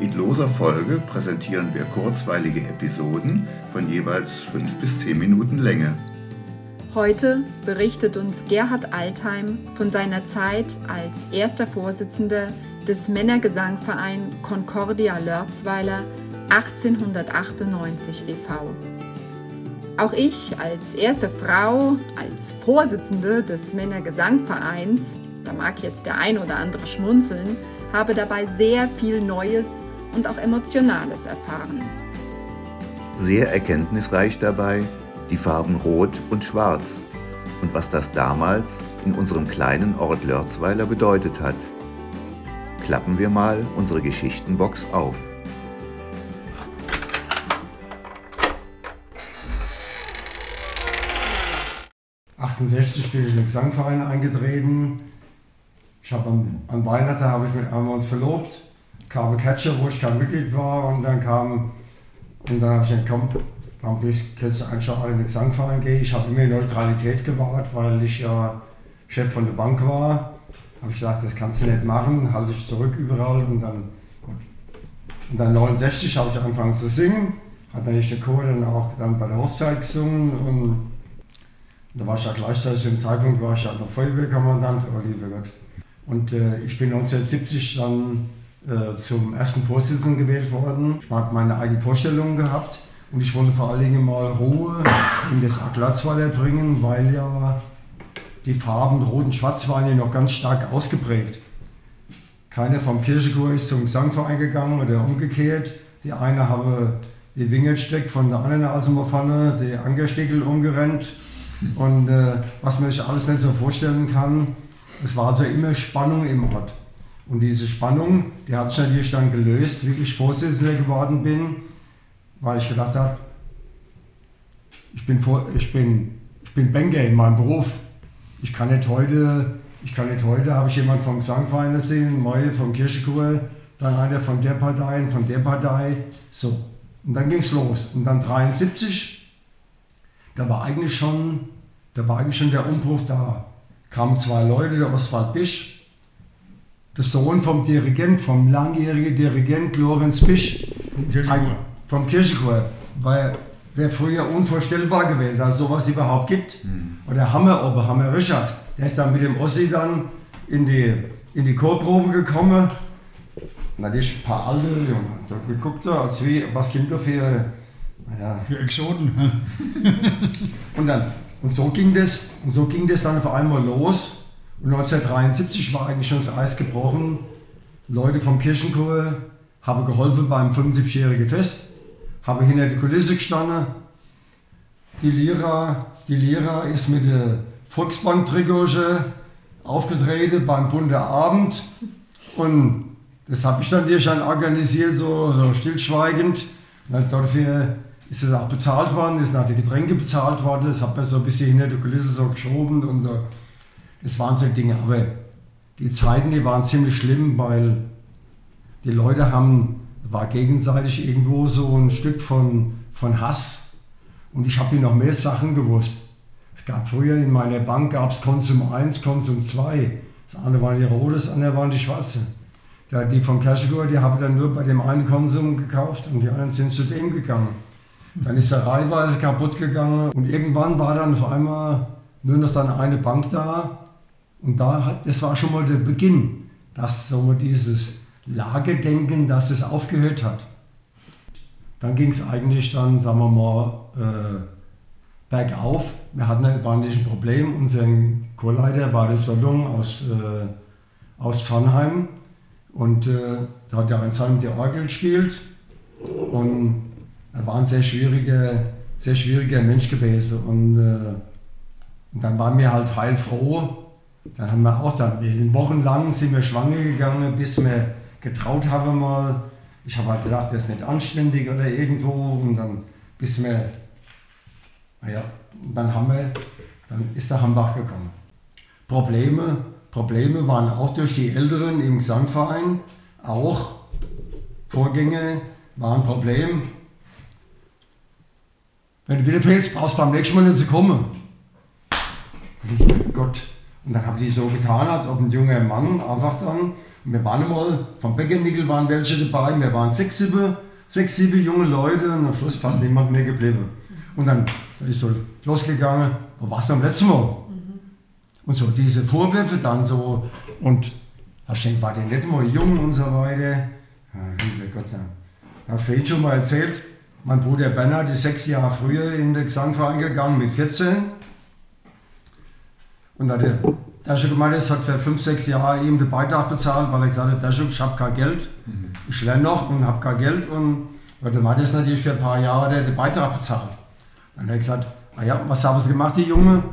In loser Folge präsentieren wir kurzweilige Episoden von jeweils fünf bis zehn Minuten Länge. Heute berichtet uns Gerhard Altheim von seiner Zeit als erster Vorsitzender des Männergesangverein Concordia Lörzweiler 1898 e.V. Auch ich als erste Frau, als Vorsitzende des Männergesangvereins, da mag jetzt der ein oder andere schmunzeln, habe dabei sehr viel Neues und auch Emotionales erfahren. Sehr erkenntnisreich dabei die Farben Rot und Schwarz und was das damals in unserem kleinen Ort Lörzweiler bedeutet hat. Klappen wir mal unsere Geschichtenbox auf. bin ich in den Gesangverein eingetreten. Ich habe an, an Weihnachten habe ich haben wir uns verlobt kam ein Catcher, wo ich kein Mitglied war und dann kam, und dann habe ich gesagt, komm, bin ich jetzt einfach in den Gesangverein gehe. Ich habe immer Neutralität gewahrt, weil ich ja Chef von der Bank war. Habe ich gesagt, das kannst du nicht machen, halte ich zurück überall und dann, gut. Und dann 69 habe ich angefangen zu singen, hat dann nicht der Chor dann auch dann bei der Hochzeit gesungen und da war ich ja gleichzeitig im Zeitpunkt war ich ja noch Feuerwehrkommandant, oh lieber Gott. Und äh, ich bin 1970 dann äh, zum ersten Vorsitzenden gewählt worden. Ich habe meine eigenen Vorstellungen gehabt und ich wollte vor allen Dingen mal Ruhe in das Aglatzweiler bringen, weil ja die Farben Rot und Schwarz waren ja noch ganz stark ausgeprägt. Keiner vom Kirchenchor ist zum Gesangverein gegangen oder umgekehrt. Die eine habe die Wingelsteck von der anderen Eisenbahnpfanne, die Angerstickel umgerennt. Und äh, was man sich alles nicht so vorstellen kann, es war also immer Spannung im Ort. Und diese Spannung, die hat sich natürlich dann gelöst, wie ich Vorsitzender geworden bin, weil ich gedacht habe, ich bin, vor, ich bin, ich bin Banker in meinem Beruf. Ich kann nicht heute, ich kann nicht heute, habe ich jemanden vom Gesangverein gesehen, Neue vom Kirchenchor, dann einer von der Partei, von der Partei, so. Und dann ging es los. Und dann 73, da war eigentlich schon, da war eigentlich schon der Umbruch da. Kamen zwei Leute, der Oswald Bisch, der Sohn vom Dirigent, vom langjährigen Dirigent Lorenz Bisch vom Kirchenchor. Vom Kirchenchor. Weil wäre früher unvorstellbar gewesen, dass es sowas überhaupt gibt. Mhm. Und der Hammer oben, Hammer Richard, der ist dann mit dem Ossi dann in die, in die Chorprobe gekommen. Und ist ein paar alte Junge, da geguckt, als wie, was gibt da für, naja. Für Exoten. und, dann, und so ging das, und so ging das dann auf einmal los. Und 1973 war eigentlich schon das Eis gebrochen. Leute vom Kirchenchor haben geholfen beim 75-jährigen Fest, haben hinter der Kulisse gestanden. Die Lira, die Lira ist mit der Volksbank-Trikotsche aufgetreten beim bunten Abend. Und das habe ich dann dir schon organisiert, so, so stillschweigend. Und dafür ist es auch bezahlt worden, ist nach die Getränke bezahlt worden. Das hat man so ein bisschen hinter der Kulisse so geschoben. Und, das waren so Dinge. Aber die Zeiten, die waren ziemlich schlimm, weil die Leute haben, war gegenseitig irgendwo so ein Stück von, von Hass. Und ich habe noch mehr Sachen gewusst. Es gab früher in meiner Bank gab es Konsum 1, Konsum 2. Das eine waren die rote, das andere waren die schwarze. Die von Kerschegor, die haben dann nur bei dem einen Konsum gekauft und die anderen sind zu dem gegangen. Dann ist der Reihweise kaputt gegangen und irgendwann war dann auf einmal nur noch dann eine Bank da und da hat, das war schon mal der Beginn, dass so dieses Lagedenken, dass es aufgehört hat. Dann ging es eigentlich dann, sagen wir mal, äh, bergauf. Wir hatten ein ein Problem. Unser Chorleiter war der Solung aus, äh, aus Pfannheim und äh, da hat er einsam die Orgel gespielt und er war ein sehr schwieriger, sehr schwieriger Mensch gewesen und, äh, und dann waren wir halt heilfroh, dann haben wir auch dann, wir sind wochenlang sind wir schwanger gegangen, bis wir getraut haben mal. Ich habe halt gedacht, das ist nicht anständig oder irgendwo. Und dann bis wir, naja, dann haben wir, dann ist der Hambach gekommen. Probleme, Probleme waren auch durch die Älteren im Gesangverein, auch Vorgänge waren ein Problem. Wenn du wieder fehlst, brauchst du beim nächsten Mal nicht zu kommen. Und Gott. Und dann haben die so getan, als ob ein junger Mann einfach dann, wir waren mal, vom Bäckernickel waren welche dabei, wir waren sechs, sieben, sechs, sieben junge Leute und am Schluss fast niemand mehr geblieben. Und dann, dann ist so losgegangen, wo warst du am letzten Mal? Und so diese Vorwürfe dann so, und da steht, war der nicht mal jung und so weiter. Ja, liebe Gott. Da habe ich schon mal erzählt, mein Bruder Bernhard ist sechs Jahre früher in den Gesangverein gegangen, mit 14. Und da der Daschuk gemeint ist, hat für fünf, sechs Jahre ihm den Beitrag bezahlt, weil er gesagt hat, Daschuk, ich habe kein Geld. Ich lerne noch und habe kein Geld. Und der Mann ist natürlich für ein paar Jahre den Beitrag bezahlt. Dann hat er gesagt, ah ja, was haben Sie gemacht, die Junge?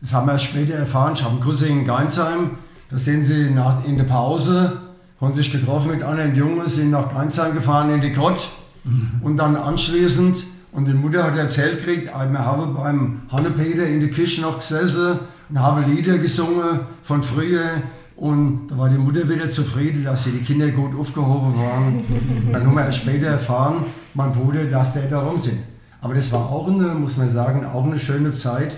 Das haben wir erst später erfahren. Ich habe einen Cousin in Geinsheim. Da sind sie nach, in der Pause, haben sich getroffen mit anderen Jungen, sind nach Geinsheim gefahren in die Kott. Mhm. Und dann anschließend, und die Mutter hat erzählt gekriegt, wir haben beim Hannepeter in der Küche noch gesessen und haben Lieder gesungen von früher. Und da war die Mutter wieder zufrieden, dass die Kinder gut aufgehoben waren. Dann haben wir erst später erfahren, mein Bruder, dass der da rum sind. Aber das war auch eine, muss man sagen, auch eine schöne Zeit.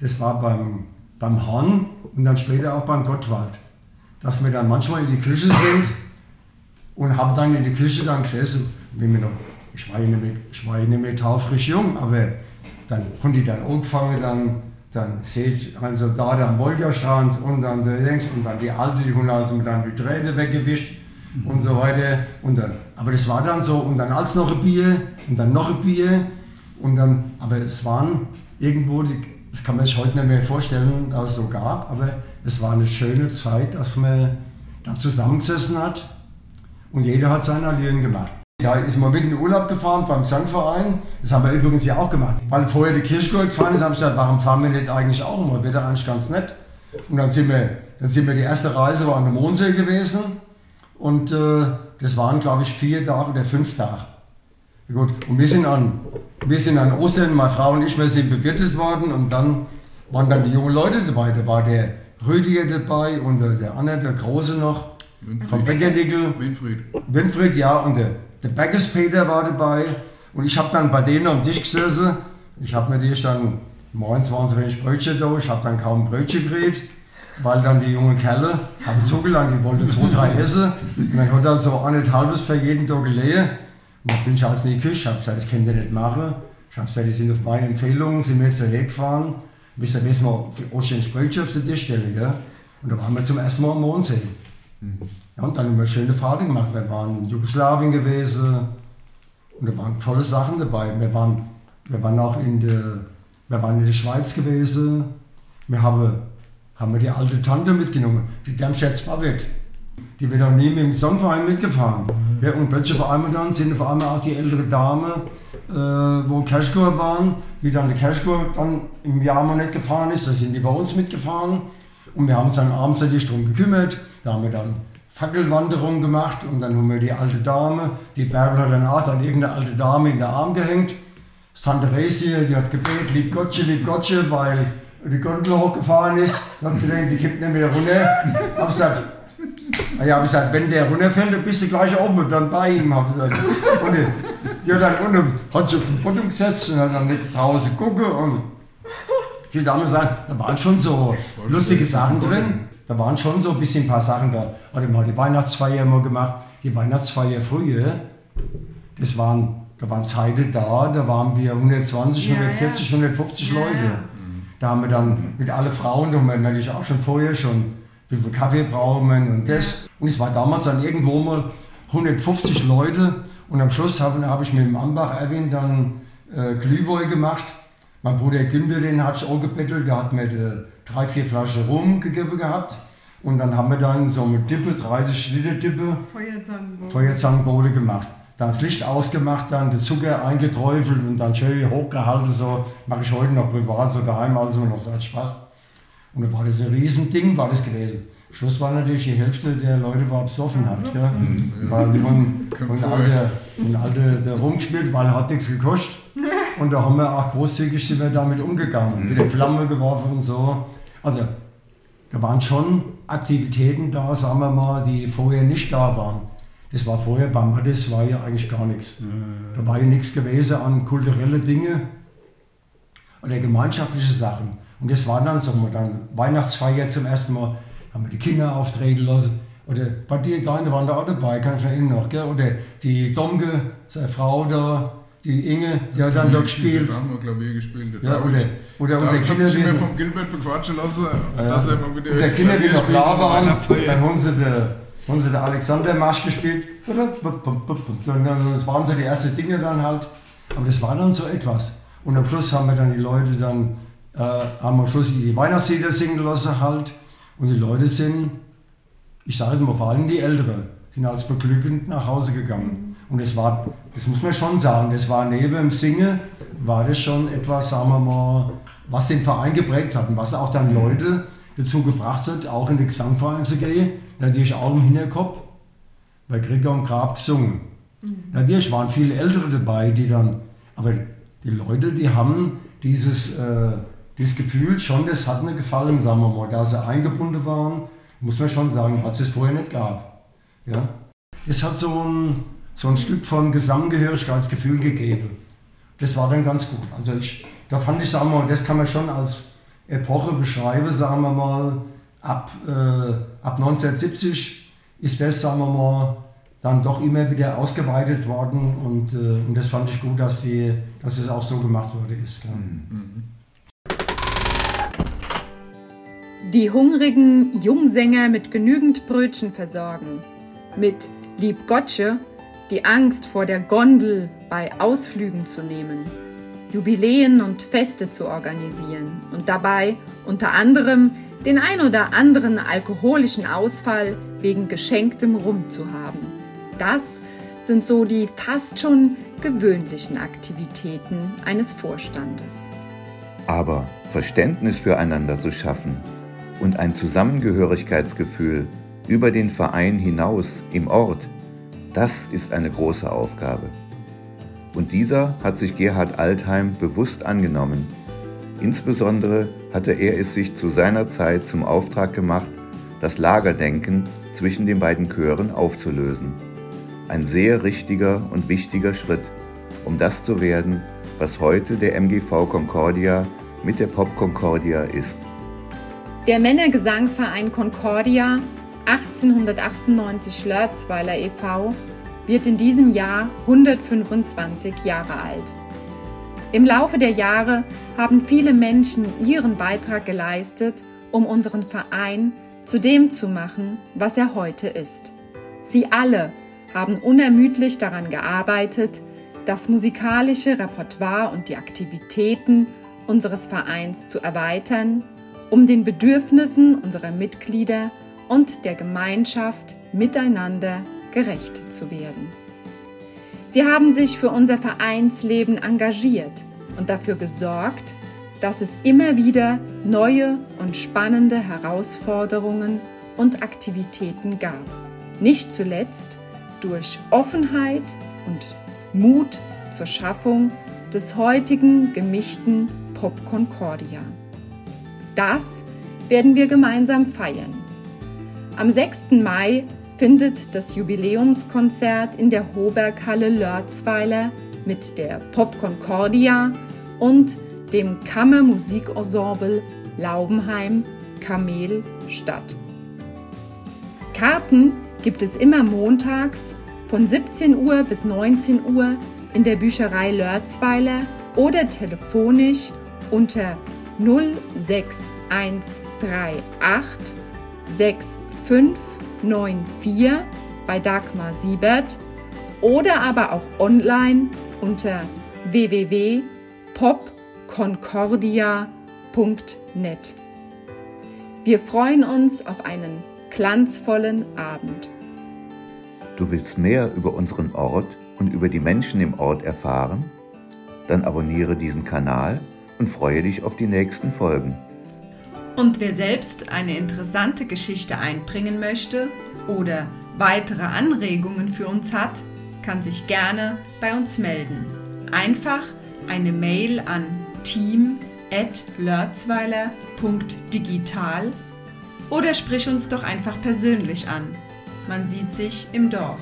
Das war beim, beim Hahn und dann später auch beim Gottwald. Dass wir dann manchmal in die Küche sind und haben dann in die Küche dann gesessen. Wie wir noch, ich, war ja nicht mehr, ich ja mehr taufrisch jung, aber dann haben die dann angefangen, dann, dann seht ein Soldat am Wolgastrand und dann der links und dann die Alte, die haben also dann die Träne weggewischt mhm. und so weiter. Und dann, aber das war dann so und dann als noch ein Bier und dann noch ein Bier und dann, aber es waren irgendwo die, das kann man sich heute nicht mehr vorstellen, dass es so gab, aber es war eine schöne Zeit, dass man da zusammengesessen hat und jeder hat seine Allüren gemacht. Da ist man mit in den Urlaub gefahren beim Gesangverein. Das haben wir übrigens ja auch gemacht. Weil vorher die Kirchgurt gefahren ist, habe ich gesagt, warum fahren wir nicht eigentlich auch immer? Wäre da eigentlich ganz nett. Und dann sind wir, dann sind wir die erste Reise war an der Mondsee gewesen. Und äh, das waren, glaube ich, vier Tage oder fünf Tage. Gut, und wir sind an, wir sind an Ostern, meine Frau und ich, wir sind bewirtet worden und dann waren dann die jungen Leute dabei. Da war der Rüdiger dabei und der andere, der Große noch, Winfried. vom Bäckerdickel. Winfried. Winfried, ja, und der, der Bäckers Peter war dabei. Und ich habe dann bei denen am Tisch gesessen. Ich habe natürlich dann, morgens waren so wenig Brötchen da, ich habe dann kaum Brötchen gekriegt, weil dann die jungen Kerle haben zugeladen, die wollten zwei, drei essen. Und dann hat er so anderthalbes für jeden Tag gelegen. Und dann bin ich also in die Küche, habe gesagt, das könnt ihr nicht machen. Ich habe gesagt, die sind auf meine Empfehlung, sind wir jetzt hierher gefahren. Wisst ihr, wissen wir, für den Sprüche auf der Tischstelle, gell? Und da waren wir zum ersten Mal am Mondsee. Ja, und dann haben wir schöne Fahrten gemacht. Wir waren in Jugoslawien gewesen und da waren tolle Sachen dabei. Wir waren, wir waren auch in der, wir waren in der Schweiz gewesen. Wir haben, haben wir die alte Tante mitgenommen, die Darmstadt Babette. Die wird auch nie mit dem Songverein mitgefahren. Ja, und plötzlich vor allem dann sind vor allem auch die ältere Dame, äh, wo Cashcore waren, wie dann der Cashcore dann im Jahr mal nicht gefahren ist, da sind die bei uns mitgefahren. Und wir haben uns dann abends natürlich darum gekümmert. Da haben wir dann Fackelwanderung gemacht und dann haben wir die alte Dame, die dann auch dann irgendeine alte Dame in den Arm gehängt. Tante Resie, die hat gebetet, lieb Gottche, lieb Gottche, weil die Gondel hochgefahren ist. Dann hat sie gedacht, sie kippt nicht mehr runter. Hab gesagt, Ah ja, ich gesagt, wenn der runterfällt, dann bist du gleich oben und dann bei ihm. Und die hat dann unten, hat sich auf den Boden gesetzt und hat dann nicht draußen gucken. Und ich will damit sagen, da waren schon so lustige Sachen drin. Da waren schon so ein bisschen ein paar Sachen da. Hatte mal die Weihnachtsfeier immer gemacht. Die Weihnachtsfeier früher, das waren, da waren Zeiten da, da waren wir 120, ja, 140, ja. 150 Leute. Da haben wir dann mit allen Frauen, da haben wir natürlich auch schon vorher schon wie viel Kaffee brauchen wir und das. Und es war damals dann irgendwo mal 150 Leute und am Schluss habe, habe ich mit dem Ambach Erwin dann äh, Glühwein gemacht. Mein Bruder Günther, den hat ich auch gebettelt, der hat mir drei, vier Flaschen Rum gegeben gehabt. Und dann haben wir dann so mit Dippe, 30 Liter Dippe, Feuerzangenbowle. Feuerzangenbowle gemacht. Dann das Licht ausgemacht, dann den Zucker eingeträufelt und dann schön hochgehalten. So mache ich heute noch privat, so daheim, also noch so als Spaß. Und dann war das ein Riesending, war das gewesen. Schluss war natürlich die Hälfte der Leute war besoffen hat. Ja. Mhm. Weil die haben, und alte, alte der rumgespielt, weil er hat nichts gekostet. Und da haben wir auch großzügig sind wir damit umgegangen, mit der Flamme geworfen und so. Also da waren schon Aktivitäten da, sagen wir mal, die vorher nicht da waren. Das war vorher beim Mattes war ja eigentlich gar nichts. Da war ja nichts gewesen an kulturelle Dinge oder gemeinschaftliche Sachen. Und das war dann so, dann Weihnachtsfeier zum ersten Mal, haben wir die Kinder auftreten lassen. Oder bei dir, deine waren da auch dabei, kann ich erinnern noch, gell? Oder die Domke, seine Frau da, die Inge, die hat dann da gespielt. Da haben wir Klavier gespielt. Ja, oder, oder unsere Kinder, die die, mir vom Gilbert bequatschen lassen, ja, dass er mal wieder unsere Kinder, die noch da waren, dann haben sie der, haben sie der Alexander-Marsch gespielt. Das waren so die ersten Dinge dann halt. Aber das war dann so etwas. Und am Schluss haben wir dann die Leute dann, äh, haben am Schluss die Weihnachtslieder singen lassen halt. Und die Leute sind, ich sage es mal, vor allem die Ältere, sind als beglückend nach Hause gegangen. Und das war, das muss man schon sagen, das war neben dem Singen, war das schon etwas, sagen wir mal, was den Verein geprägt hat und was auch dann Leute dazu gebracht hat, auch in den Gesangverein zu gehen. Natürlich auch im Hinterkopf, bei Krieger und Grab gesungen. Natürlich waren viele Ältere dabei, die dann, aber die Leute, die haben dieses, äh, dieses Gefühl schon, das hat mir gefallen, sagen wir mal, da sie eingebunden waren, muss man schon sagen, was es vorher nicht gab. Ja? Es hat so ein, so ein Stück von Gesamtgehörigkeitsgefühl gegeben. Das war dann ganz gut. Also ich, da fand ich, sagen wir mal, das kann man schon als Epoche beschreiben, sagen wir mal, ab, äh, ab 1970 ist das, sagen wir mal, dann doch immer wieder ausgeweitet worden und, äh, und das fand ich gut, dass, sie, dass es auch so gemacht wurde. Ist, gell? Die hungrigen Jungsänger mit genügend Brötchen versorgen. Mit Lieb Gottsche die Angst vor der Gondel bei Ausflügen zu nehmen. Jubiläen und Feste zu organisieren und dabei unter anderem den ein oder anderen alkoholischen Ausfall wegen geschenktem Rum zu haben. Das sind so die fast schon gewöhnlichen Aktivitäten eines Vorstandes. Aber Verständnis füreinander zu schaffen und ein Zusammengehörigkeitsgefühl über den Verein hinaus im Ort, das ist eine große Aufgabe. Und dieser hat sich Gerhard Altheim bewusst angenommen. Insbesondere hatte er es sich zu seiner Zeit zum Auftrag gemacht, das Lagerdenken zwischen den beiden Chören aufzulösen. Ein sehr richtiger und wichtiger Schritt, um das zu werden, was heute der MGV Concordia mit der Pop Concordia ist. Der Männergesangverein Concordia 1898 Lörzweiler e.V. wird in diesem Jahr 125 Jahre alt. Im Laufe der Jahre haben viele Menschen ihren Beitrag geleistet, um unseren Verein zu dem zu machen, was er heute ist. Sie alle haben unermüdlich daran gearbeitet, das musikalische Repertoire und die Aktivitäten unseres Vereins zu erweitern, um den Bedürfnissen unserer Mitglieder und der Gemeinschaft miteinander gerecht zu werden. Sie haben sich für unser Vereinsleben engagiert und dafür gesorgt, dass es immer wieder neue und spannende Herausforderungen und Aktivitäten gab. Nicht zuletzt durch Offenheit und Mut zur Schaffung des heutigen gemischten Pop Concordia. Das werden wir gemeinsam feiern. Am 6. Mai findet das Jubiläumskonzert in der Hoberghalle Lörzweiler mit der Pop Concordia und dem Kammermusikensemble Laubenheim Kamel statt. Karten gibt es immer montags von 17 Uhr bis 19 Uhr in der Bücherei Lörzweiler oder telefonisch unter 06138 6594 bei Dagmar Siebert oder aber auch online unter www.popconcordia.net. Wir freuen uns auf einen glanzvollen Abend. Du willst mehr über unseren Ort und über die Menschen im Ort erfahren? Dann abonniere diesen Kanal und freue dich auf die nächsten Folgen. Und wer selbst eine interessante Geschichte einbringen möchte oder weitere Anregungen für uns hat, kann sich gerne bei uns melden. Einfach eine Mail an team.lörzweiler.digital oder sprich uns doch einfach persönlich an. Man sieht sich im Dorf.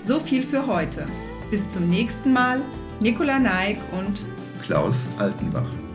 So viel für heute. Bis zum nächsten Mal. Nicola Neig und Klaus Altenbach.